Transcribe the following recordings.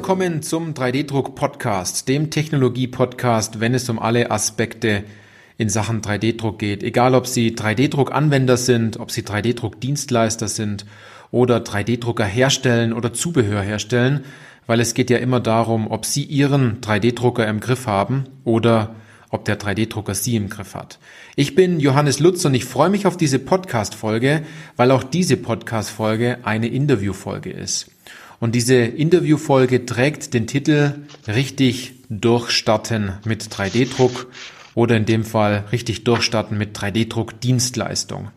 Willkommen zum 3D-Druck-Podcast, dem Technologie-Podcast, wenn es um alle Aspekte in Sachen 3D-Druck geht. Egal, ob Sie 3D-Druck-Anwender sind, ob Sie 3D-Druck-Dienstleister sind oder 3D-Drucker herstellen oder Zubehör herstellen, weil es geht ja immer darum, ob Sie Ihren 3D-Drucker im Griff haben oder ob der 3D-Drucker Sie im Griff hat. Ich bin Johannes Lutz und ich freue mich auf diese Podcast-Folge, weil auch diese Podcast-Folge eine Interview-Folge ist. Und diese Interview-Folge trägt den Titel Richtig durchstarten mit 3D-Druck oder in dem Fall richtig durchstarten mit 3D-Druck Dienstleistung.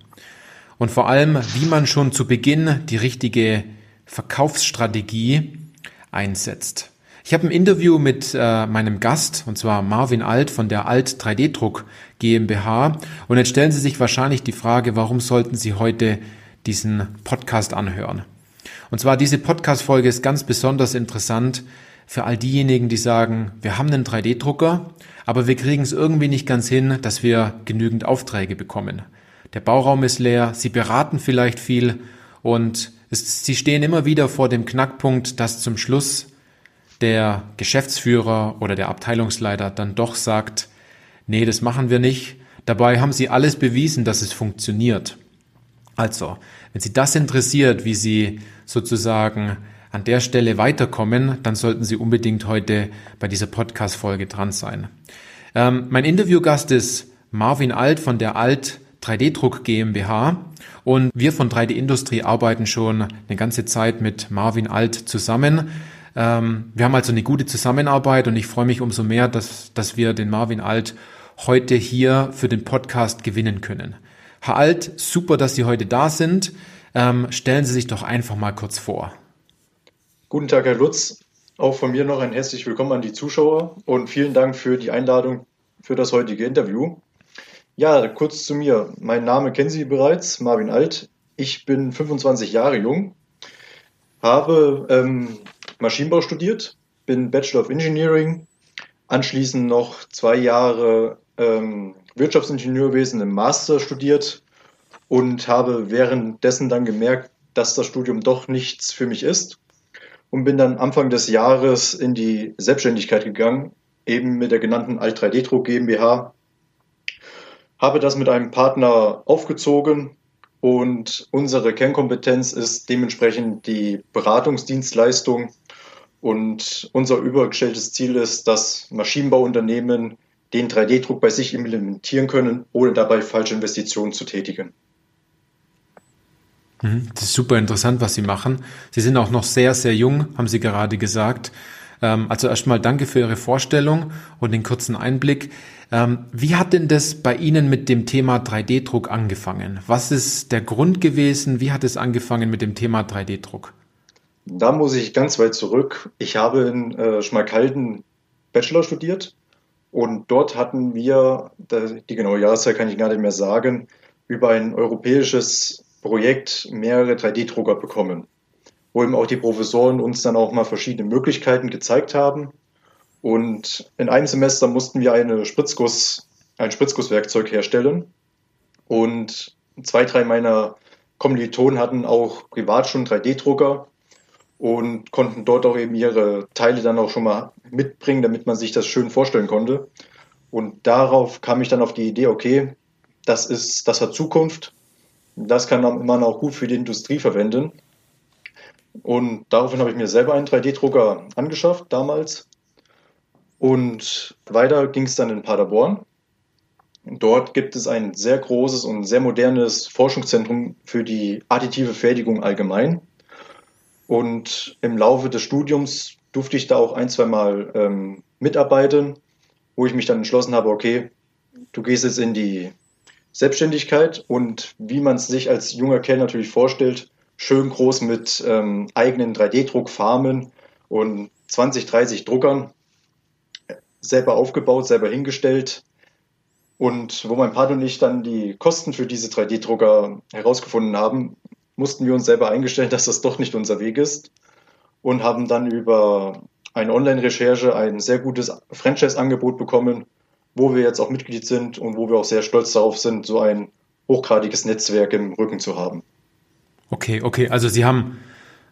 Und vor allem, wie man schon zu Beginn die richtige Verkaufsstrategie einsetzt. Ich habe ein Interview mit äh, meinem Gast, und zwar Marvin Alt von der Alt 3D-Druck GmbH. Und jetzt stellen Sie sich wahrscheinlich die Frage, warum sollten Sie heute diesen Podcast anhören? Und zwar diese Podcast-Folge ist ganz besonders interessant für all diejenigen, die sagen, wir haben einen 3D-Drucker, aber wir kriegen es irgendwie nicht ganz hin, dass wir genügend Aufträge bekommen. Der Bauraum ist leer, Sie beraten vielleicht viel und es, Sie stehen immer wieder vor dem Knackpunkt, dass zum Schluss der Geschäftsführer oder der Abteilungsleiter dann doch sagt, nee, das machen wir nicht. Dabei haben sie alles bewiesen, dass es funktioniert. Also, wenn Sie das interessiert, wie Sie sozusagen an der Stelle weiterkommen, dann sollten Sie unbedingt heute bei dieser Podcast-Folge dran sein. Ähm, mein Interviewgast ist Marvin Alt von der Alt 3D-Druck GmbH und wir von 3D Industrie arbeiten schon eine ganze Zeit mit Marvin Alt zusammen. Ähm, wir haben also eine gute Zusammenarbeit und ich freue mich umso mehr, dass, dass wir den Marvin Alt heute hier für den Podcast gewinnen können. Herr Alt, super, dass Sie heute da sind. Ähm, stellen Sie sich doch einfach mal kurz vor. Guten Tag, Herr Lutz. Auch von mir noch ein herzlich willkommen an die Zuschauer und vielen Dank für die Einladung für das heutige Interview. Ja, kurz zu mir. Mein Name kennen Sie bereits, Marvin Alt. Ich bin 25 Jahre jung, habe ähm, Maschinenbau studiert, bin Bachelor of Engineering, anschließend noch zwei Jahre ähm, Wirtschaftsingenieurwesen im Master studiert und habe währenddessen dann gemerkt, dass das Studium doch nichts für mich ist und bin dann Anfang des Jahres in die Selbstständigkeit gegangen, eben mit der genannten Alt 3D-Druck GmbH. Habe das mit einem Partner aufgezogen und unsere Kernkompetenz ist dementsprechend die Beratungsdienstleistung und unser übergestelltes Ziel ist, dass Maschinenbauunternehmen den 3D-Druck bei sich implementieren können, ohne dabei falsche Investitionen zu tätigen. Mhm, das ist super interessant, was Sie machen. Sie sind auch noch sehr, sehr jung, haben Sie gerade gesagt. Ähm, also erstmal danke für Ihre Vorstellung und den kurzen Einblick. Ähm, wie hat denn das bei Ihnen mit dem Thema 3D-Druck angefangen? Was ist der Grund gewesen? Wie hat es angefangen mit dem Thema 3D-Druck? Da muss ich ganz weit zurück. Ich habe in äh, Schmalkalden Bachelor studiert und dort hatten wir, die genaue Jahreszeit kann ich gar nicht mehr sagen, über ein europäisches Projekt mehrere 3D-Drucker bekommen, wo eben auch die Professoren uns dann auch mal verschiedene Möglichkeiten gezeigt haben. Und in einem Semester mussten wir eine Spritzguss, ein Spritzgusswerkzeug herstellen. Und zwei, drei meiner Kommilitonen hatten auch privat schon 3D-Drucker und konnten dort auch eben ihre Teile dann auch schon mal mitbringen, damit man sich das schön vorstellen konnte. Und darauf kam ich dann auf die Idee, okay, das ist, das hat Zukunft. Das kann man auch gut für die Industrie verwenden. Und daraufhin habe ich mir selber einen 3D-Drucker angeschafft damals. Und weiter ging es dann in Paderborn. Dort gibt es ein sehr großes und sehr modernes Forschungszentrum für die additive Fertigung allgemein. Und im Laufe des Studiums durfte ich da auch ein, zwei Mal ähm, mitarbeiten, wo ich mich dann entschlossen habe, okay, du gehst jetzt in die Selbstständigkeit und wie man es sich als junger Kerl natürlich vorstellt, schön groß mit ähm, eigenen 3D-Druckfarmen und 20, 30 Druckern selber aufgebaut, selber hingestellt. Und wo mein Partner und ich dann die Kosten für diese 3D-Drucker herausgefunden haben, mussten wir uns selber eingestellen, dass das doch nicht unser Weg ist und haben dann über eine Online-Recherche ein sehr gutes Franchise-Angebot bekommen, wo wir jetzt auch Mitglied sind und wo wir auch sehr stolz darauf sind, so ein hochgradiges Netzwerk im Rücken zu haben. Okay, okay, also Sie haben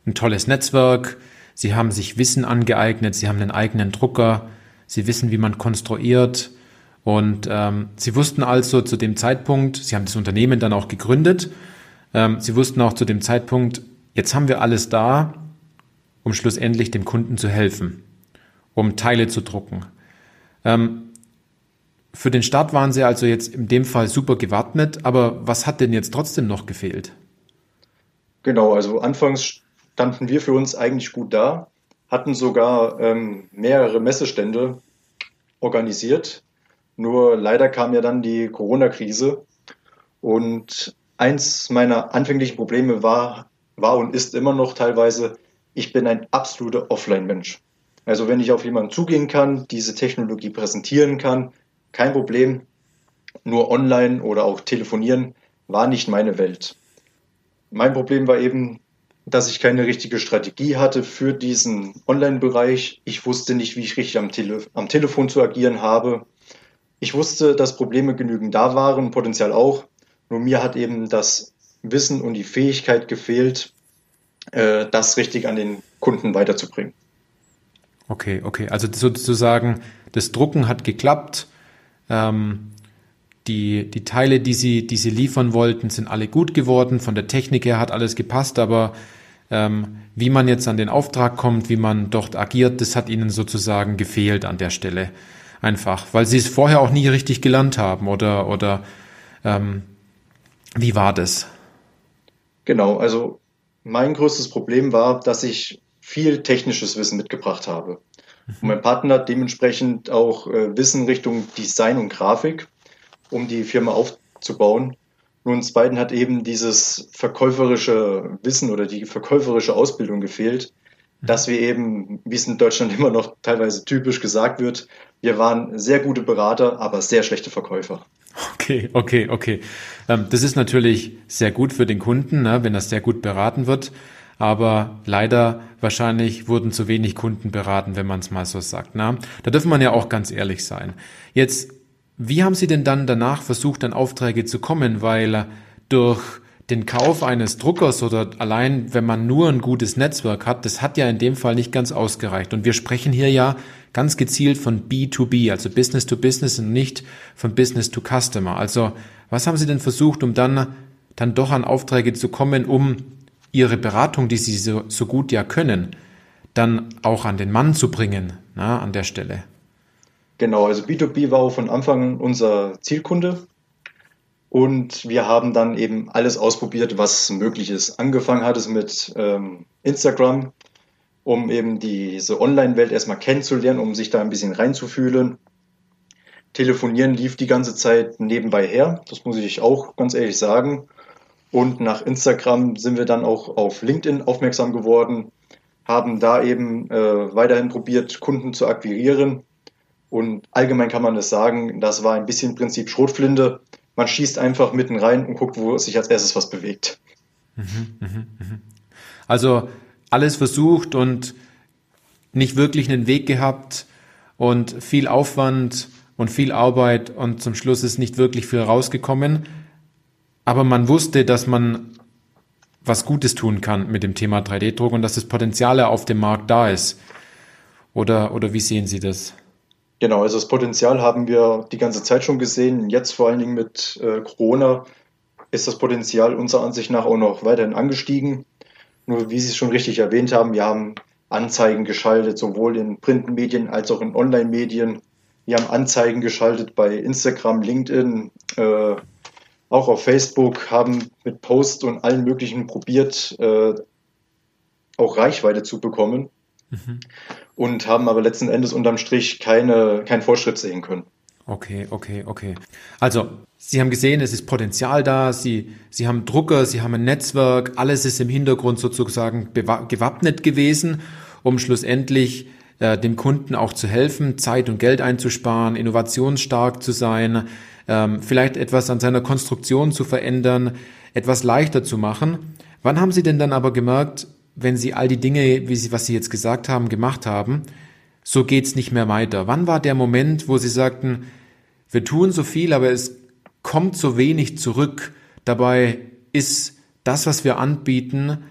ein tolles Netzwerk, Sie haben sich Wissen angeeignet, sie haben einen eigenen Drucker, sie wissen, wie man konstruiert. Und ähm, sie wussten also zu dem Zeitpunkt, sie haben das Unternehmen dann auch gegründet, ähm, sie wussten auch zu dem Zeitpunkt, jetzt haben wir alles da, um schlussendlich dem Kunden zu helfen, um Teile zu drucken. Ähm, für den Start waren sie also jetzt in dem Fall super gewappnet, aber was hat denn jetzt trotzdem noch gefehlt? Genau, also anfangs standen wir für uns eigentlich gut da, hatten sogar ähm, mehrere Messestände organisiert. Nur leider kam ja dann die Corona-Krise und eins meiner anfänglichen Probleme war, war und ist immer noch teilweise, ich bin ein absoluter Offline-Mensch. Also wenn ich auf jemanden zugehen kann, diese Technologie präsentieren kann, kein Problem. Nur online oder auch telefonieren war nicht meine Welt. Mein Problem war eben, dass ich keine richtige Strategie hatte für diesen Online-Bereich. Ich wusste nicht, wie ich richtig am, Tele am Telefon zu agieren habe. Ich wusste, dass Probleme genügend da waren, Potenzial auch. Nur mir hat eben das Wissen und die Fähigkeit gefehlt, äh, das richtig an den Kunden weiterzubringen. Okay, okay. Also sozusagen, das Drucken hat geklappt. Ähm, die, die Teile, die sie, die sie liefern wollten, sind alle gut geworden. Von der Technik her hat alles gepasst, aber ähm, wie man jetzt an den Auftrag kommt, wie man dort agiert, das hat ihnen sozusagen gefehlt an der Stelle. Einfach, weil sie es vorher auch nie richtig gelernt haben oder, oder ähm, wie war das? Genau, also mein größtes Problem war, dass ich viel technisches Wissen mitgebracht habe. Und mein Partner hat dementsprechend auch äh, Wissen Richtung Design und Grafik, um die Firma aufzubauen. Nur uns beiden hat eben dieses verkäuferische Wissen oder die verkäuferische Ausbildung gefehlt, dass wir eben, wie es in Deutschland immer noch teilweise typisch gesagt wird, wir waren sehr gute Berater, aber sehr schlechte Verkäufer. Okay, okay, okay. Ähm, das ist natürlich sehr gut für den Kunden, ne, wenn das sehr gut beraten wird aber leider wahrscheinlich wurden zu wenig Kunden beraten, wenn man es mal so sagt. Na? Da dürfen man ja auch ganz ehrlich sein. Jetzt, wie haben Sie denn dann danach versucht, an Aufträge zu kommen? Weil durch den Kauf eines Druckers oder allein, wenn man nur ein gutes Netzwerk hat, das hat ja in dem Fall nicht ganz ausgereicht. Und wir sprechen hier ja ganz gezielt von B2B, also Business to Business und nicht von Business to Customer. Also was haben Sie denn versucht, um dann, dann doch an Aufträge zu kommen, um ihre Beratung, die sie so, so gut ja können, dann auch an den Mann zu bringen, na, an der Stelle. Genau, also B2B war auch von Anfang unser Zielkunde. Und wir haben dann eben alles ausprobiert, was möglich ist. Angefangen hat es mit ähm, Instagram, um eben diese Online-Welt erstmal kennenzulernen, um sich da ein bisschen reinzufühlen. Telefonieren lief die ganze Zeit nebenbei her, das muss ich auch ganz ehrlich sagen. Und nach Instagram sind wir dann auch auf LinkedIn aufmerksam geworden, haben da eben äh, weiterhin probiert, Kunden zu akquirieren. Und allgemein kann man das sagen, das war ein bisschen Prinzip Schrotflinte. Man schießt einfach mitten rein und guckt, wo sich als erstes was bewegt. Mhm, mh, mh. Also alles versucht und nicht wirklich einen Weg gehabt und viel Aufwand und viel Arbeit und zum Schluss ist nicht wirklich viel rausgekommen. Aber man wusste, dass man was Gutes tun kann mit dem Thema 3D-Druck und dass das Potenzial auf dem Markt da ist. Oder, oder wie sehen Sie das? Genau, also das Potenzial haben wir die ganze Zeit schon gesehen. Jetzt vor allen Dingen mit äh, Corona ist das Potenzial unserer Ansicht nach auch noch weiterhin angestiegen. Nur wie Sie es schon richtig erwähnt haben, wir haben Anzeigen geschaltet, sowohl in Printmedien als auch in Online-Medien. Wir haben Anzeigen geschaltet bei Instagram, LinkedIn, äh, auch auf Facebook, haben mit Posts und allen möglichen probiert, äh, auch Reichweite zu bekommen mhm. und haben aber letzten Endes unterm Strich keine, keinen Fortschritt sehen können. Okay, okay, okay. Also, Sie haben gesehen, es ist Potenzial da, Sie, Sie haben Drucker, Sie haben ein Netzwerk, alles ist im Hintergrund sozusagen gewappnet gewesen, um schlussendlich äh, dem Kunden auch zu helfen, Zeit und Geld einzusparen, innovationsstark zu sein, ähm, vielleicht etwas an seiner Konstruktion zu verändern, etwas leichter zu machen. Wann haben Sie denn dann aber gemerkt, wenn Sie all die Dinge, wie Sie, was Sie jetzt gesagt haben, gemacht haben, so geht's nicht mehr weiter? Wann war der Moment, wo Sie sagten, wir tun so viel, aber es kommt so wenig zurück. Dabei ist das, was wir anbieten,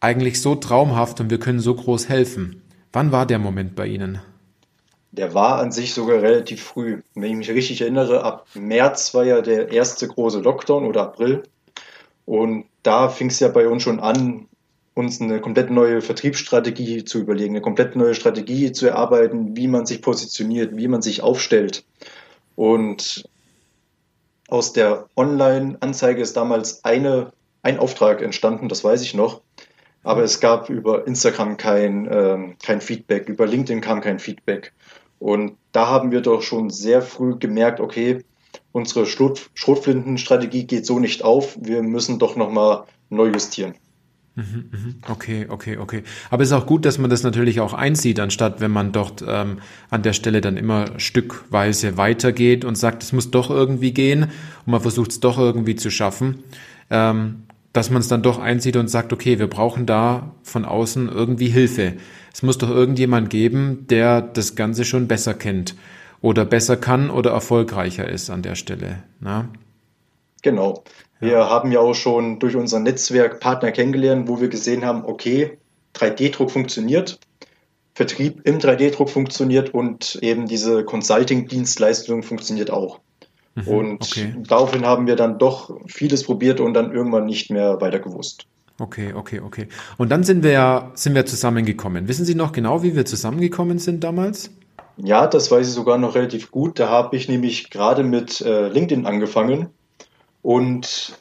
eigentlich so traumhaft und wir können so groß helfen. Wann war der Moment bei Ihnen? Der war an sich sogar relativ früh. Wenn ich mich richtig erinnere, ab März war ja der erste große Lockdown oder April. Und da fing es ja bei uns schon an, uns eine komplett neue Vertriebsstrategie zu überlegen, eine komplett neue Strategie zu erarbeiten, wie man sich positioniert, wie man sich aufstellt. Und aus der Online-Anzeige ist damals eine, ein Auftrag entstanden, das weiß ich noch. Aber es gab über Instagram kein, äh, kein Feedback, über LinkedIn kam kein Feedback. Und da haben wir doch schon sehr früh gemerkt, okay, unsere Schrot Schrotflintenstrategie geht so nicht auf, wir müssen doch nochmal neu justieren. Mhm, mhm. Okay, okay, okay. Aber es ist auch gut, dass man das natürlich auch einsieht, anstatt wenn man dort ähm, an der Stelle dann immer stückweise weitergeht und sagt, es muss doch irgendwie gehen und man versucht es doch irgendwie zu schaffen, ähm, dass man es dann doch einsieht und sagt, okay, wir brauchen da von außen irgendwie Hilfe. Es muss doch irgendjemand geben, der das Ganze schon besser kennt oder besser kann oder erfolgreicher ist an der Stelle. Na? Genau. Wir ja. haben ja auch schon durch unser Netzwerk Partner kennengelernt, wo wir gesehen haben, okay, 3D-Druck funktioniert, Vertrieb im 3D-Druck funktioniert und eben diese Consulting-Dienstleistung funktioniert auch. Mhm, und okay. daraufhin haben wir dann doch vieles probiert und dann irgendwann nicht mehr weiter gewusst. Okay, okay, okay. Und dann sind wir ja, sind wir zusammengekommen. Wissen Sie noch genau, wie wir zusammengekommen sind damals? Ja, das weiß ich sogar noch relativ gut. Da habe ich nämlich gerade mit äh, LinkedIn angefangen und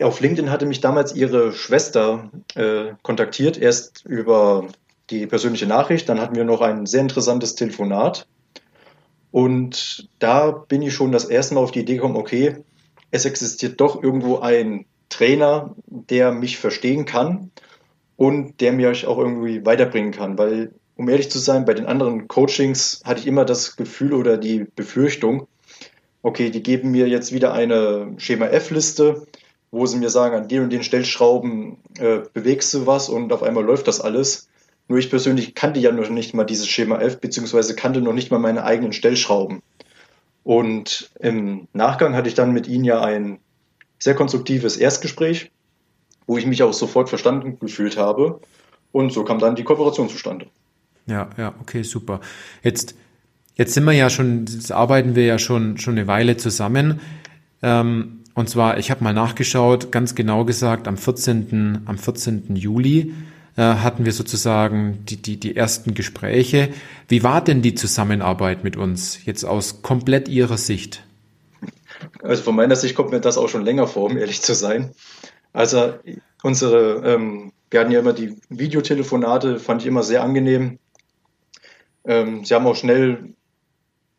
auf LinkedIn hatte mich damals ihre Schwester äh, kontaktiert, erst über die persönliche Nachricht, dann hatten wir noch ein sehr interessantes Telefonat. Und da bin ich schon das erste Mal auf die Idee gekommen, okay, es existiert doch irgendwo ein Trainer, der mich verstehen kann und der mir auch irgendwie weiterbringen kann. Weil, um ehrlich zu sein, bei den anderen Coachings hatte ich immer das Gefühl oder die Befürchtung, okay, die geben mir jetzt wieder eine Schema F-Liste, wo sie mir sagen, an den und den Stellschrauben äh, bewegst du was und auf einmal läuft das alles. Nur ich persönlich kannte ja noch nicht mal dieses Schema F, beziehungsweise kannte noch nicht mal meine eigenen Stellschrauben. Und im Nachgang hatte ich dann mit ihnen ja ein sehr konstruktives Erstgespräch, wo ich mich auch sofort verstanden gefühlt habe. Und so kam dann die Kooperation zustande. Ja, ja, okay, super. Jetzt Jetzt sind wir ja schon, jetzt arbeiten wir ja schon, schon eine Weile zusammen. Ähm, und zwar, ich habe mal nachgeschaut, ganz genau gesagt, am 14. Am 14. Juli äh, hatten wir sozusagen die, die, die ersten Gespräche. Wie war denn die Zusammenarbeit mit uns jetzt aus komplett Ihrer Sicht? Also von meiner Sicht kommt mir das auch schon länger vor, um ehrlich zu sein. Also unsere, ähm, wir hatten ja immer die Videotelefonate, fand ich immer sehr angenehm. Ähm, sie haben auch schnell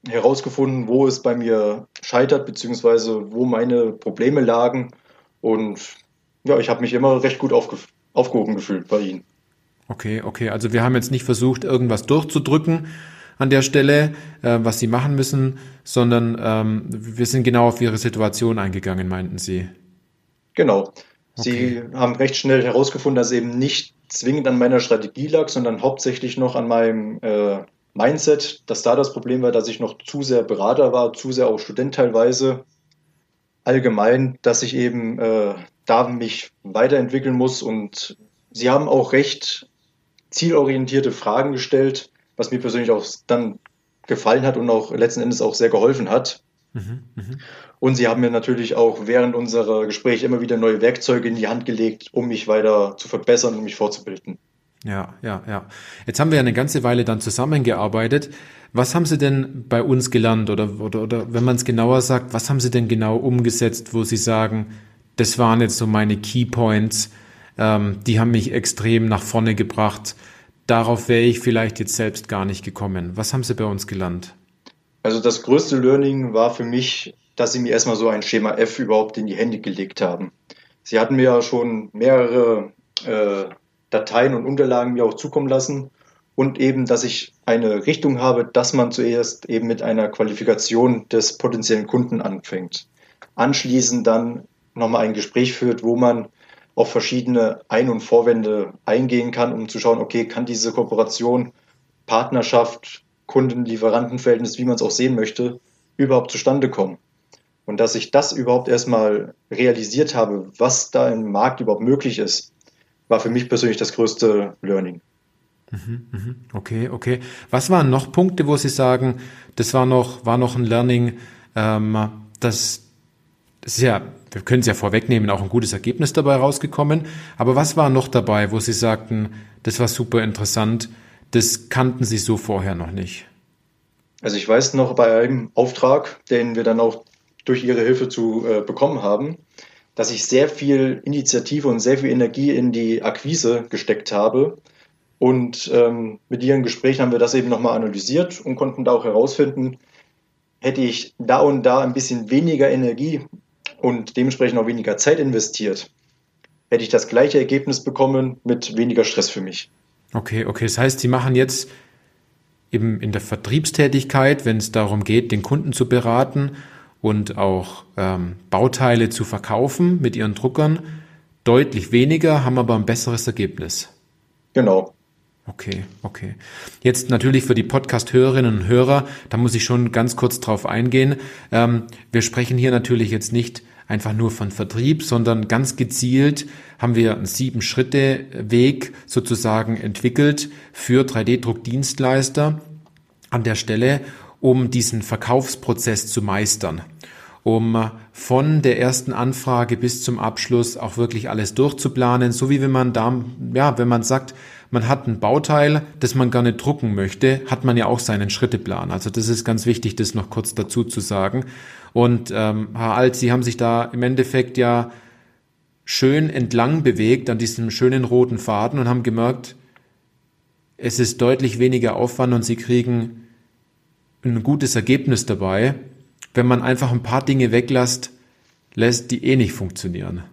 herausgefunden, wo es bei mir scheitert, beziehungsweise wo meine Probleme lagen. Und ja, ich habe mich immer recht gut aufge aufgehoben gefühlt bei Ihnen. Okay, okay. Also wir haben jetzt nicht versucht, irgendwas durchzudrücken an der Stelle, äh, was Sie machen müssen, sondern ähm, wir sind genau auf Ihre Situation eingegangen, meinten Sie. Genau. Sie okay. haben recht schnell herausgefunden, dass eben nicht zwingend an meiner Strategie lag, sondern hauptsächlich noch an meinem äh, Mindset, dass da das Problem war, dass ich noch zu sehr Berater war, zu sehr auch Student teilweise. Allgemein, dass ich eben äh, da mich weiterentwickeln muss und sie haben auch recht zielorientierte Fragen gestellt, was mir persönlich auch dann gefallen hat und auch letzten Endes auch sehr geholfen hat. Mhm, mh. Und sie haben mir natürlich auch während unserer Gespräche immer wieder neue Werkzeuge in die Hand gelegt, um mich weiter zu verbessern und mich fortzubilden. Ja, ja, ja. Jetzt haben wir eine ganze Weile dann zusammengearbeitet. Was haben Sie denn bei uns gelernt oder, oder, oder wenn man es genauer sagt, was haben Sie denn genau umgesetzt, wo Sie sagen, das waren jetzt so meine Key Points, ähm, die haben mich extrem nach vorne gebracht. Darauf wäre ich vielleicht jetzt selbst gar nicht gekommen. Was haben Sie bei uns gelernt? Also das größte Learning war für mich, dass Sie mir erstmal so ein Schema F überhaupt in die Hände gelegt haben. Sie hatten mir ja schon mehrere äh, Dateien und Unterlagen mir auch zukommen lassen und eben, dass ich eine Richtung habe, dass man zuerst eben mit einer Qualifikation des potenziellen Kunden anfängt. Anschließend dann nochmal ein Gespräch führt, wo man auf verschiedene Ein- und Vorwände eingehen kann, um zu schauen, okay, kann diese Kooperation, Partnerschaft, Kunden-Lieferanten-Verhältnis, wie man es auch sehen möchte, überhaupt zustande kommen. Und dass ich das überhaupt erstmal realisiert habe, was da im Markt überhaupt möglich ist, war für mich persönlich das größte Learning. Mhm, mhm. Okay, okay. Was waren noch Punkte, wo Sie sagen, das war noch, war noch ein Learning, ähm, das, das ist ja, wir können es ja vorwegnehmen, auch ein gutes Ergebnis dabei rausgekommen. Aber was war noch dabei, wo Sie sagten, das war super interessant, das kannten Sie so vorher noch nicht? Also ich weiß noch bei einem Auftrag, den wir dann auch durch Ihre Hilfe zu äh, bekommen haben, dass ich sehr viel Initiative und sehr viel Energie in die Akquise gesteckt habe. Und ähm, mit Ihren Gesprächen haben wir das eben nochmal analysiert und konnten da auch herausfinden, hätte ich da und da ein bisschen weniger Energie und dementsprechend auch weniger Zeit investiert, hätte ich das gleiche Ergebnis bekommen mit weniger Stress für mich. Okay, okay. Das heißt, Sie machen jetzt eben in der Vertriebstätigkeit, wenn es darum geht, den Kunden zu beraten und auch ähm, Bauteile zu verkaufen mit Ihren Druckern, deutlich weniger, haben aber ein besseres Ergebnis. Genau. Okay, okay. Jetzt natürlich für die Podcast-Hörerinnen und Hörer, da muss ich schon ganz kurz drauf eingehen. Ähm, wir sprechen hier natürlich jetzt nicht einfach nur von Vertrieb, sondern ganz gezielt haben wir einen Sieben-Schritte-Weg sozusagen entwickelt für 3D-Druckdienstleister an der Stelle, um diesen Verkaufsprozess zu meistern um von der ersten Anfrage bis zum Abschluss auch wirklich alles durchzuplanen, so wie wenn man da, ja, wenn man sagt, man hat ein Bauteil, das man gerne drucken möchte, hat man ja auch seinen Schritteplan. Also das ist ganz wichtig, das noch kurz dazu zu sagen. Und ähm, Herr Alt, Sie haben sich da im Endeffekt ja schön entlang bewegt an diesem schönen roten Faden und haben gemerkt, es ist deutlich weniger Aufwand und Sie kriegen ein gutes Ergebnis dabei, wenn man einfach ein paar Dinge weglässt, lässt, die eh nicht funktionieren.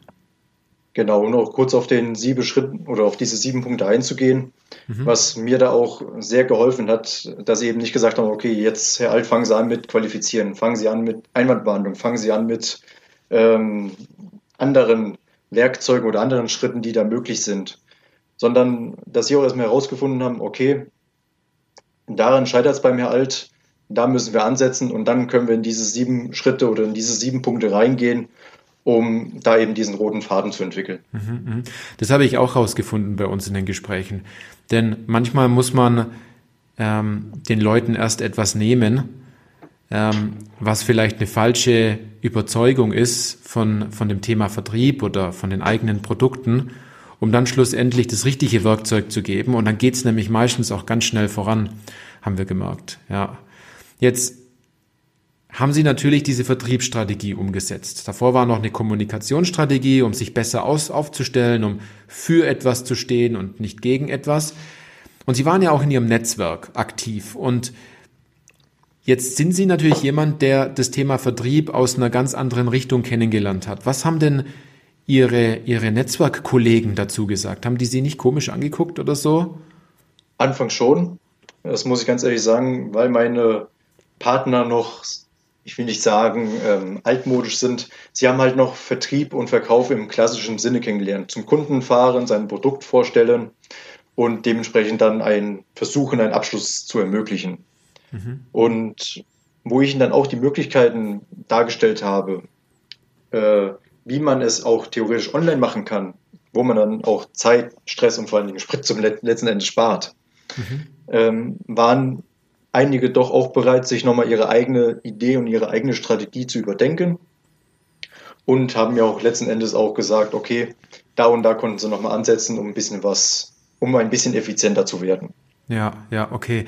Genau, und auch kurz auf den sieben Schritten oder auf diese sieben Punkte einzugehen, mhm. was mir da auch sehr geholfen hat, dass sie eben nicht gesagt haben, okay, jetzt, Herr Alt, fangen Sie an mit Qualifizieren, fangen Sie an mit Einwandbehandlung, fangen Sie an mit ähm, anderen Werkzeugen oder anderen Schritten, die da möglich sind, sondern dass Sie auch erstmal herausgefunden haben, okay, daran scheitert es beim Herr Alt, da müssen wir ansetzen und dann können wir in diese sieben Schritte oder in diese sieben Punkte reingehen um da eben diesen roten Faden zu entwickeln. Mhm, mhm. Das habe ich auch herausgefunden bei uns in den Gesprächen. Denn manchmal muss man ähm, den Leuten erst etwas nehmen, ähm, was vielleicht eine falsche Überzeugung ist von, von dem Thema Vertrieb oder von den eigenen Produkten, um dann schlussendlich das richtige Werkzeug zu geben. Und dann geht es nämlich meistens auch ganz schnell voran, haben wir gemerkt. Ja. Jetzt haben sie natürlich diese Vertriebsstrategie umgesetzt. Davor war noch eine Kommunikationsstrategie, um sich besser aus, aufzustellen, um für etwas zu stehen und nicht gegen etwas. Und sie waren ja auch in ihrem Netzwerk aktiv. Und jetzt sind sie natürlich jemand, der das Thema Vertrieb aus einer ganz anderen Richtung kennengelernt hat. Was haben denn ihre, ihre Netzwerkkollegen dazu gesagt? Haben die sie nicht komisch angeguckt oder so? Anfang schon. Das muss ich ganz ehrlich sagen, weil meine Partner noch ich will nicht sagen, ähm, altmodisch sind. Sie haben halt noch Vertrieb und Verkauf im klassischen Sinne kennengelernt. Zum Kunden fahren, sein Produkt vorstellen und dementsprechend dann ein versuchen, einen Abschluss zu ermöglichen. Mhm. Und wo ich ihnen dann auch die Möglichkeiten dargestellt habe, äh, wie man es auch theoretisch online machen kann, wo man dann auch Zeit, Stress und vor allen Dingen Sprit zum letzten Endes spart, mhm. ähm, waren einige doch auch bereit, sich nochmal ihre eigene Idee und ihre eigene Strategie zu überdenken und haben mir auch letzten Endes auch gesagt, okay, da und da konnten sie nochmal ansetzen, um ein bisschen was, um ein bisschen effizienter zu werden. Ja, ja, okay.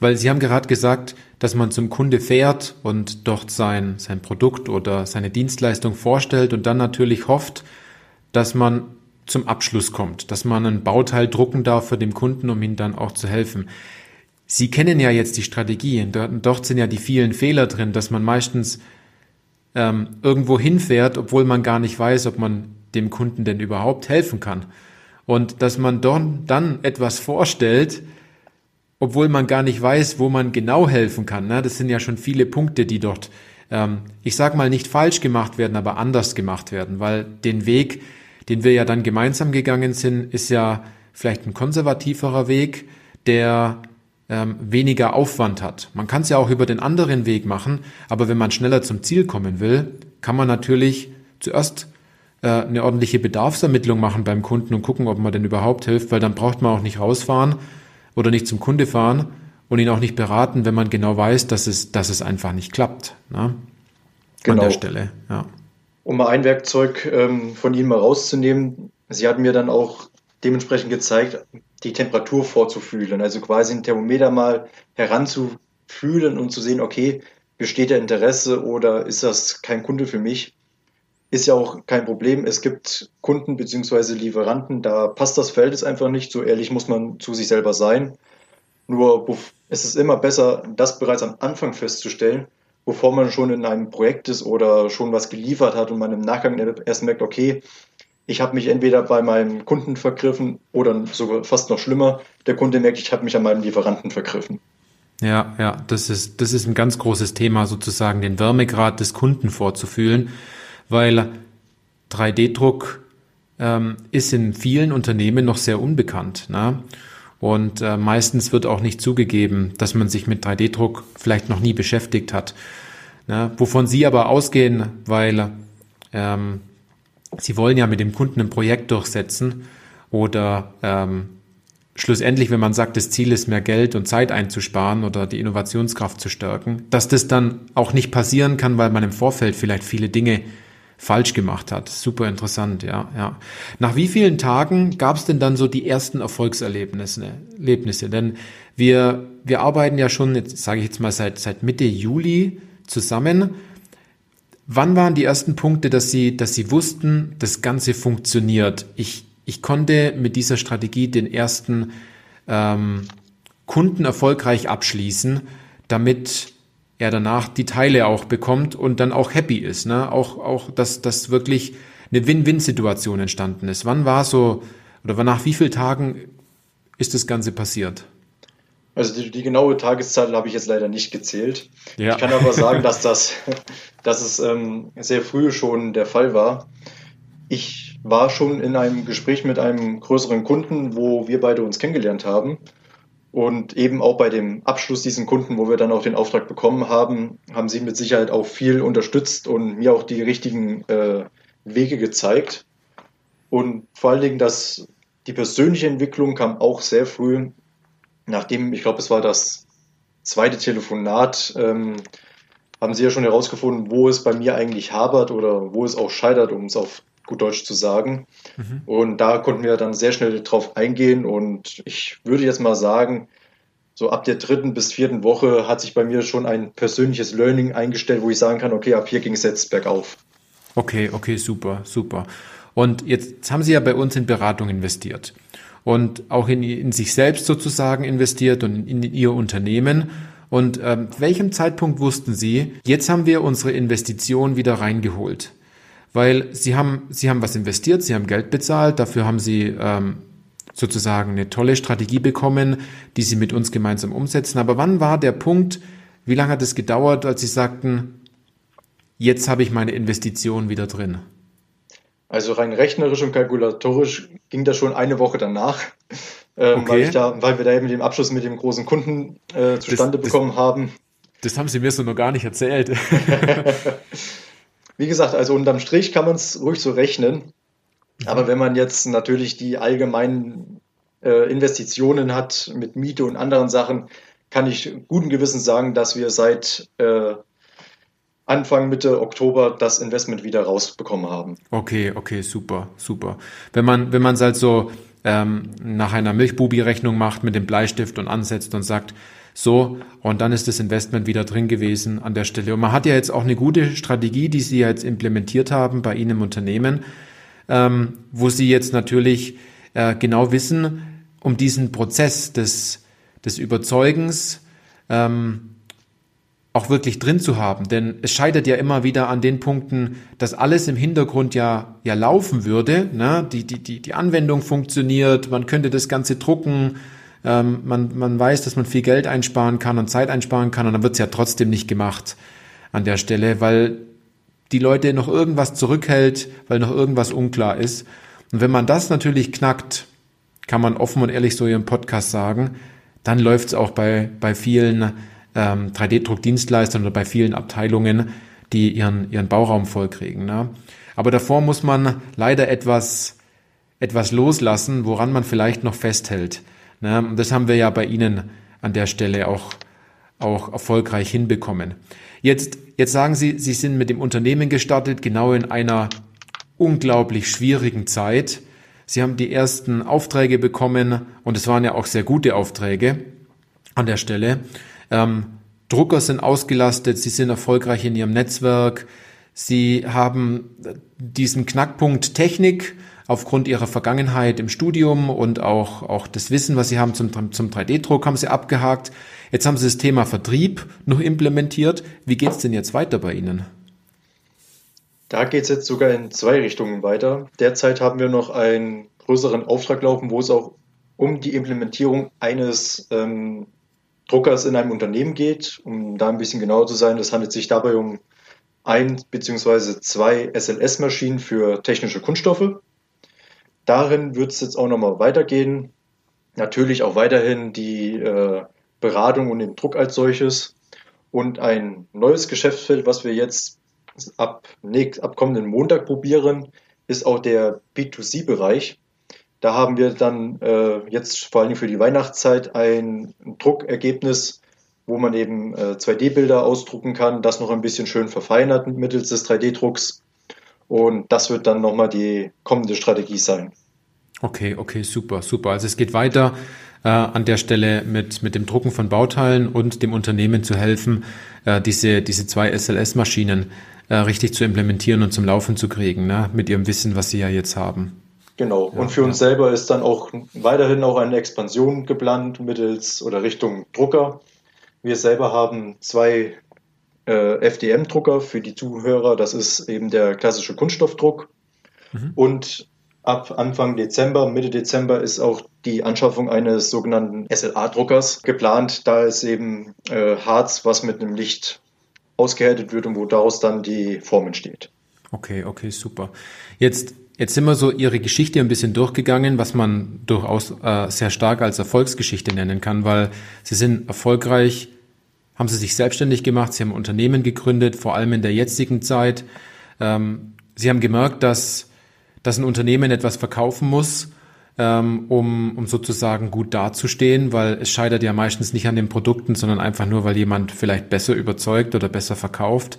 Weil Sie haben gerade gesagt, dass man zum Kunde fährt und dort sein, sein Produkt oder seine Dienstleistung vorstellt und dann natürlich hofft, dass man zum Abschluss kommt, dass man ein Bauteil drucken darf für den Kunden, um ihm dann auch zu helfen. Sie kennen ja jetzt die Strategien. Dort sind ja die vielen Fehler drin, dass man meistens ähm, irgendwo hinfährt, obwohl man gar nicht weiß, ob man dem Kunden denn überhaupt helfen kann. Und dass man dann etwas vorstellt, obwohl man gar nicht weiß, wo man genau helfen kann. Ne? Das sind ja schon viele Punkte, die dort, ähm, ich sag mal, nicht falsch gemacht werden, aber anders gemacht werden, weil den Weg, den wir ja dann gemeinsam gegangen sind, ist ja vielleicht ein konservativerer Weg, der ähm, weniger Aufwand hat. Man kann es ja auch über den anderen Weg machen, aber wenn man schneller zum Ziel kommen will, kann man natürlich zuerst äh, eine ordentliche Bedarfsermittlung machen beim Kunden und gucken, ob man denn überhaupt hilft, weil dann braucht man auch nicht rausfahren oder nicht zum Kunde fahren und ihn auch nicht beraten, wenn man genau weiß, dass es, dass es einfach nicht klappt. Ne? Genau. An der Stelle, ja. Um mal ein Werkzeug ähm, von Ihnen mal rauszunehmen, Sie hatten mir dann auch dementsprechend gezeigt, die Temperatur vorzufühlen, also quasi ein Thermometer mal heranzufühlen und zu sehen, okay, besteht da Interesse oder ist das kein Kunde für mich? Ist ja auch kein Problem. Es gibt Kunden bzw. Lieferanten, da passt das Verhältnis einfach nicht. So ehrlich muss man zu sich selber sein. Nur es ist immer besser, das bereits am Anfang festzustellen, bevor man schon in einem Projekt ist oder schon was geliefert hat und man im Nachgang erst merkt, okay, ich habe mich entweder bei meinem Kunden vergriffen oder sogar fast noch schlimmer, der Kunde merkt, ich habe mich an meinem Lieferanten vergriffen. Ja, ja, das ist, das ist ein ganz großes Thema, sozusagen den Wärmegrad des Kunden vorzufühlen weil 3D-Druck ähm, ist in vielen Unternehmen noch sehr unbekannt. Ne? Und äh, meistens wird auch nicht zugegeben, dass man sich mit 3D-Druck vielleicht noch nie beschäftigt hat. Ne? Wovon Sie aber ausgehen, weil ähm, Sie wollen ja mit dem Kunden ein Projekt durchsetzen oder ähm, schlussendlich, wenn man sagt, das Ziel ist, mehr Geld und Zeit einzusparen oder die Innovationskraft zu stärken, dass das dann auch nicht passieren kann, weil man im Vorfeld vielleicht viele Dinge falsch gemacht hat. Super interessant, ja, ja. Nach wie vielen Tagen gab es denn dann so die ersten Erfolgserlebnisse? Erlebnisse? Denn wir, wir arbeiten ja schon, jetzt sage ich jetzt mal seit, seit Mitte Juli zusammen. Wann waren die ersten Punkte, dass Sie, dass Sie wussten, das Ganze funktioniert? Ich, ich konnte mit dieser Strategie den ersten ähm, Kunden erfolgreich abschließen, damit er danach die Teile auch bekommt und dann auch happy ist. Ne? Auch, auch, dass das wirklich eine Win-Win-Situation entstanden ist. Wann war so, oder nach wie vielen Tagen ist das Ganze passiert? Also die, die genaue Tageszahl habe ich jetzt leider nicht gezählt. Ja. Ich kann aber sagen, dass das, dass es ähm, sehr früh schon der Fall war. Ich war schon in einem Gespräch mit einem größeren Kunden, wo wir beide uns kennengelernt haben. Und eben auch bei dem Abschluss diesen Kunden, wo wir dann auch den Auftrag bekommen haben, haben sie mit Sicherheit auch viel unterstützt und mir auch die richtigen äh, Wege gezeigt. Und vor allen Dingen, dass die persönliche Entwicklung kam auch sehr früh, nachdem, ich glaube, es war das zweite Telefonat, ähm, haben sie ja schon herausgefunden, wo es bei mir eigentlich habert oder wo es auch scheitert, um es auf gut Deutsch zu sagen. Mhm. Und da konnten wir dann sehr schnell drauf eingehen und ich würde jetzt mal sagen, so ab der dritten bis vierten Woche hat sich bei mir schon ein persönliches Learning eingestellt, wo ich sagen kann, okay, ab hier ging es jetzt bergauf. Okay, okay, super, super. Und jetzt haben Sie ja bei uns in Beratung investiert und auch in, in sich selbst sozusagen investiert und in, in Ihr Unternehmen. Und ähm, welchem Zeitpunkt wussten Sie, jetzt haben wir unsere Investition wieder reingeholt? weil sie haben, sie haben was investiert, sie haben Geld bezahlt, dafür haben sie ähm, sozusagen eine tolle Strategie bekommen, die sie mit uns gemeinsam umsetzen. Aber wann war der Punkt, wie lange hat es gedauert, als sie sagten, jetzt habe ich meine Investition wieder drin? Also rein rechnerisch und kalkulatorisch ging das schon eine Woche danach, ähm, okay. weil, da, weil wir da eben den Abschluss mit dem großen Kunden äh, zustande das, bekommen das, haben. Das haben Sie mir so noch gar nicht erzählt. Wie gesagt, also unterm Strich kann man es ruhig so rechnen. Aber wenn man jetzt natürlich die allgemeinen äh, Investitionen hat mit Miete und anderen Sachen, kann ich guten Gewissens sagen, dass wir seit äh, Anfang, Mitte Oktober das Investment wieder rausbekommen haben. Okay, okay, super, super. Wenn man, wenn man es halt so ähm, nach einer Milchbubi-Rechnung macht mit dem Bleistift und ansetzt und sagt, so, und dann ist das Investment wieder drin gewesen an der Stelle. Und man hat ja jetzt auch eine gute Strategie, die Sie jetzt implementiert haben bei Ihnen im Unternehmen, ähm, wo Sie jetzt natürlich äh, genau wissen, um diesen Prozess des, des Überzeugens ähm, auch wirklich drin zu haben. Denn es scheitert ja immer wieder an den Punkten, dass alles im Hintergrund ja, ja laufen würde. Ne? Die, die, die, die Anwendung funktioniert, man könnte das Ganze drucken, ähm, man, man weiß, dass man viel Geld einsparen kann und Zeit einsparen kann und dann wird es ja trotzdem nicht gemacht an der Stelle, weil die Leute noch irgendwas zurückhält, weil noch irgendwas unklar ist. Und wenn man das natürlich knackt, kann man offen und ehrlich so im Podcast sagen, dann läuft es auch bei, bei vielen ähm, 3D-Druckdienstleistern oder bei vielen Abteilungen, die ihren, ihren Bauraum vollkriegen. Ne? Aber davor muss man leider etwas, etwas loslassen, woran man vielleicht noch festhält. Ne? Und das haben wir ja bei Ihnen an der Stelle auch, auch erfolgreich hinbekommen. Jetzt, jetzt sagen Sie, Sie sind mit dem Unternehmen gestartet, genau in einer unglaublich schwierigen Zeit. Sie haben die ersten Aufträge bekommen und es waren ja auch sehr gute Aufträge an der Stelle. Ähm, Drucker sind ausgelastet, sie sind erfolgreich in ihrem Netzwerk, sie haben diesen Knackpunkt Technik aufgrund ihrer Vergangenheit im Studium und auch, auch das Wissen, was sie haben zum, zum 3D-Druck, haben sie abgehakt. Jetzt haben sie das Thema Vertrieb noch implementiert. Wie geht's denn jetzt weiter bei Ihnen? Da geht es jetzt sogar in zwei Richtungen weiter. Derzeit haben wir noch einen größeren Auftrag laufen, wo es auch um die Implementierung eines ähm, Druckers in einem Unternehmen geht. Um da ein bisschen genauer zu sein, es handelt sich dabei um ein bzw. zwei SLS-Maschinen für technische Kunststoffe. Darin wird es jetzt auch nochmal weitergehen. Natürlich auch weiterhin die äh, Beratung und den Druck als solches. Und ein neues Geschäftsfeld, was wir jetzt ab, nächst, ab kommenden Montag probieren, ist auch der B2C-Bereich. Da haben wir dann äh, jetzt vor allem für die Weihnachtszeit ein Druckergebnis, wo man eben äh, 2D-Bilder ausdrucken kann, das noch ein bisschen schön verfeinert mittels des 3D-Drucks. Und das wird dann nochmal die kommende Strategie sein. Okay, okay, super, super. Also es geht weiter äh, an der Stelle mit, mit dem Drucken von Bauteilen und dem Unternehmen zu helfen, äh, diese, diese zwei SLS-Maschinen äh, richtig zu implementieren und zum Laufen zu kriegen, ne? mit ihrem Wissen, was sie ja jetzt haben. Genau. Ja, und für uns ja. selber ist dann auch weiterhin auch eine Expansion geplant mittels oder Richtung Drucker. Wir selber haben zwei äh, FDM-Drucker für die Zuhörer. Das ist eben der klassische Kunststoffdruck. Mhm. Und ab Anfang Dezember, Mitte Dezember ist auch die Anschaffung eines sogenannten SLA-Druckers geplant. Da ist eben äh, Harz, was mit einem Licht ausgehärtet wird und wo daraus dann die Form entsteht. Okay, okay, super. Jetzt, jetzt sind wir so Ihre Geschichte ein bisschen durchgegangen, was man durchaus äh, sehr stark als Erfolgsgeschichte nennen kann, weil Sie sind erfolgreich, haben Sie sich selbstständig gemacht, Sie haben Unternehmen gegründet, vor allem in der jetzigen Zeit. Ähm, Sie haben gemerkt, dass, dass ein Unternehmen etwas verkaufen muss ähm, um, um sozusagen gut dazustehen, weil es scheitert ja meistens nicht an den Produkten, sondern einfach nur, weil jemand vielleicht besser überzeugt oder besser verkauft.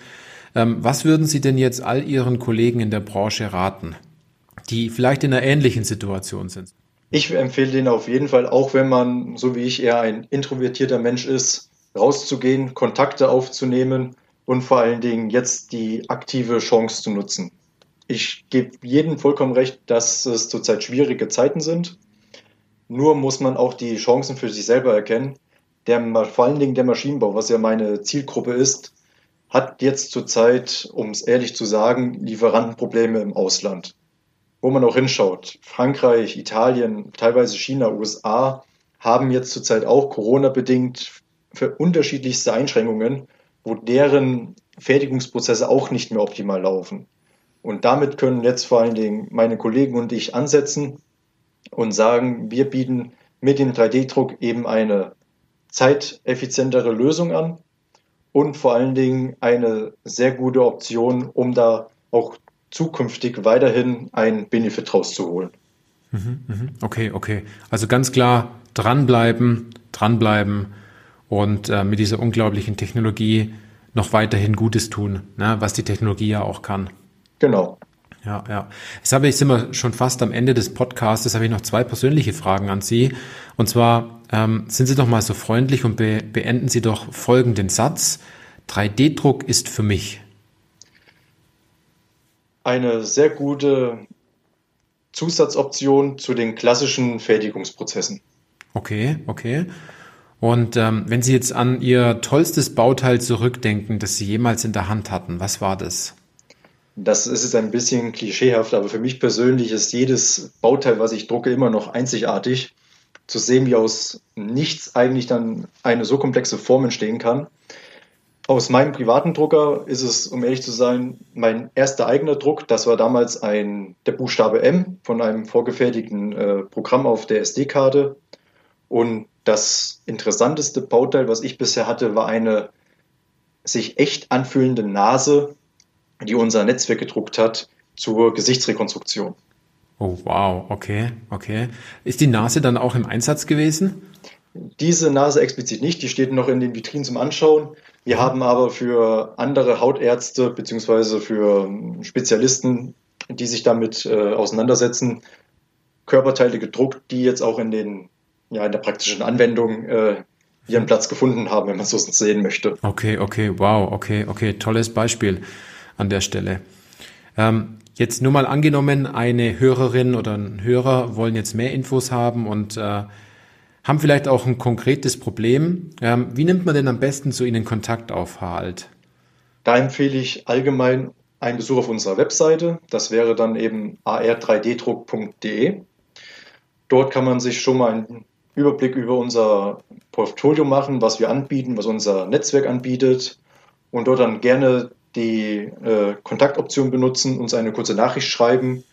Ähm, was würden Sie denn jetzt all Ihren Kollegen in der Branche raten, die vielleicht in einer ähnlichen Situation sind? Ich empfehle Ihnen auf jeden Fall, auch wenn man, so wie ich, eher ein introvertierter Mensch ist, rauszugehen, Kontakte aufzunehmen und vor allen Dingen jetzt die aktive Chance zu nutzen. Ich gebe jedem vollkommen recht, dass es zurzeit schwierige Zeiten sind. Nur muss man auch die Chancen für sich selber erkennen. Der, vor allen Dingen der Maschinenbau, was ja meine Zielgruppe ist, hat jetzt zurzeit, um es ehrlich zu sagen, Lieferantenprobleme im Ausland. Wo man auch hinschaut, Frankreich, Italien, teilweise China, USA, haben jetzt zurzeit auch Corona-bedingt für unterschiedlichste Einschränkungen, wo deren Fertigungsprozesse auch nicht mehr optimal laufen. Und damit können jetzt vor allen Dingen meine Kollegen und ich ansetzen und sagen, wir bieten mit dem 3D-Druck eben eine zeiteffizientere Lösung an und vor allen Dingen eine sehr gute Option, um da auch zukünftig weiterhin einen Benefit rauszuholen. Mhm, mhm. Okay, okay. Also ganz klar dranbleiben, dranbleiben und äh, mit dieser unglaublichen Technologie noch weiterhin Gutes tun, ne, was die Technologie ja auch kann. Genau. Ja, ja. Jetzt habe ich, sind wir schon fast am Ende des Podcasts. Jetzt habe ich noch zwei persönliche Fragen an Sie. Und zwar, ähm, sind Sie doch mal so freundlich und be beenden Sie doch folgenden Satz. 3D-Druck ist für mich. Eine sehr gute Zusatzoption zu den klassischen Fertigungsprozessen. Okay, okay. Und ähm, wenn Sie jetzt an Ihr tollstes Bauteil zurückdenken, das Sie jemals in der Hand hatten, was war das? Das ist jetzt ein bisschen klischeehaft, aber für mich persönlich ist jedes Bauteil, was ich drucke, immer noch einzigartig. Zu sehen, wie aus nichts eigentlich dann eine so komplexe Form entstehen kann. Aus meinem privaten Drucker ist es, um ehrlich zu sein, mein erster eigener Druck. Das war damals ein, der Buchstabe M von einem vorgefertigten äh, Programm auf der SD-Karte. Und das interessanteste Bauteil, was ich bisher hatte, war eine sich echt anfühlende Nase die unser Netzwerk gedruckt hat, zur Gesichtsrekonstruktion. Oh, wow, okay, okay. Ist die Nase dann auch im Einsatz gewesen? Diese Nase explizit nicht, die steht noch in den Vitrinen zum Anschauen. Wir haben aber für andere Hautärzte beziehungsweise für Spezialisten, die sich damit äh, auseinandersetzen, Körperteile gedruckt, die jetzt auch in den ja in der praktischen Anwendung äh, ihren Platz gefunden haben, wenn man so sehen möchte. Okay, okay, wow, okay, okay, tolles Beispiel an der Stelle. Ähm, jetzt nur mal angenommen, eine Hörerin oder ein Hörer wollen jetzt mehr Infos haben und äh, haben vielleicht auch ein konkretes Problem. Ähm, wie nimmt man denn am besten zu Ihnen Kontakt auf, Herr? Da empfehle ich allgemein einen Besuch auf unserer Webseite. Das wäre dann eben ar3ddruck.de. Dort kann man sich schon mal einen Überblick über unser Portfolio machen, was wir anbieten, was unser Netzwerk anbietet und dort dann gerne die äh, Kontaktoption benutzen, uns eine kurze Nachricht schreiben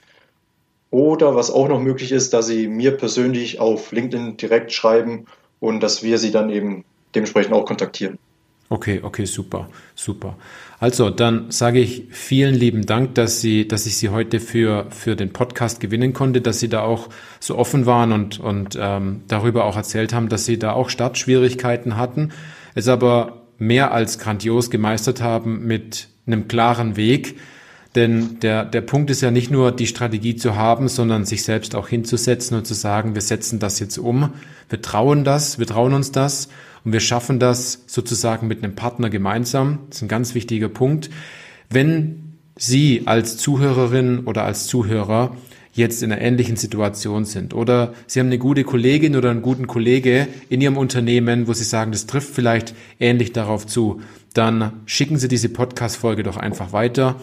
oder was auch noch möglich ist, dass Sie mir persönlich auf LinkedIn direkt schreiben und dass wir Sie dann eben dementsprechend auch kontaktieren. Okay, okay, super, super. Also, dann sage ich vielen lieben Dank, dass Sie, dass ich Sie heute für, für den Podcast gewinnen konnte, dass Sie da auch so offen waren und, und ähm, darüber auch erzählt haben, dass Sie da auch Startschwierigkeiten hatten, es aber mehr als grandios gemeistert haben mit einem klaren Weg, denn der, der Punkt ist ja nicht nur, die Strategie zu haben, sondern sich selbst auch hinzusetzen und zu sagen, wir setzen das jetzt um, wir trauen das, wir trauen uns das und wir schaffen das sozusagen mit einem Partner gemeinsam. Das ist ein ganz wichtiger Punkt. Wenn Sie als Zuhörerin oder als Zuhörer jetzt in einer ähnlichen Situation sind oder Sie haben eine gute Kollegin oder einen guten Kollege in Ihrem Unternehmen, wo Sie sagen, das trifft vielleicht ähnlich darauf zu, dann schicken Sie diese Podcast-Folge doch einfach weiter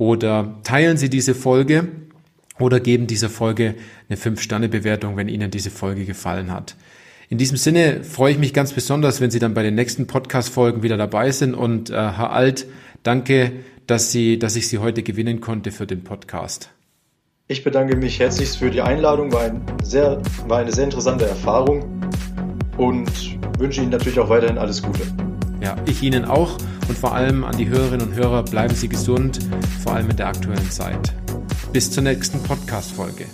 oder teilen Sie diese Folge oder geben dieser Folge eine 5-Sterne-Bewertung, wenn Ihnen diese Folge gefallen hat. In diesem Sinne freue ich mich ganz besonders, wenn Sie dann bei den nächsten Podcast-Folgen wieder dabei sind. Und äh, Herr Alt, danke, dass, Sie, dass ich Sie heute gewinnen konnte für den Podcast. Ich bedanke mich herzlichst für die Einladung. War, ein sehr, war eine sehr interessante Erfahrung und wünsche Ihnen natürlich auch weiterhin alles Gute. Ja, ich Ihnen auch und vor allem an die Hörerinnen und Hörer, bleiben Sie gesund, vor allem in der aktuellen Zeit. Bis zur nächsten Podcast-Folge.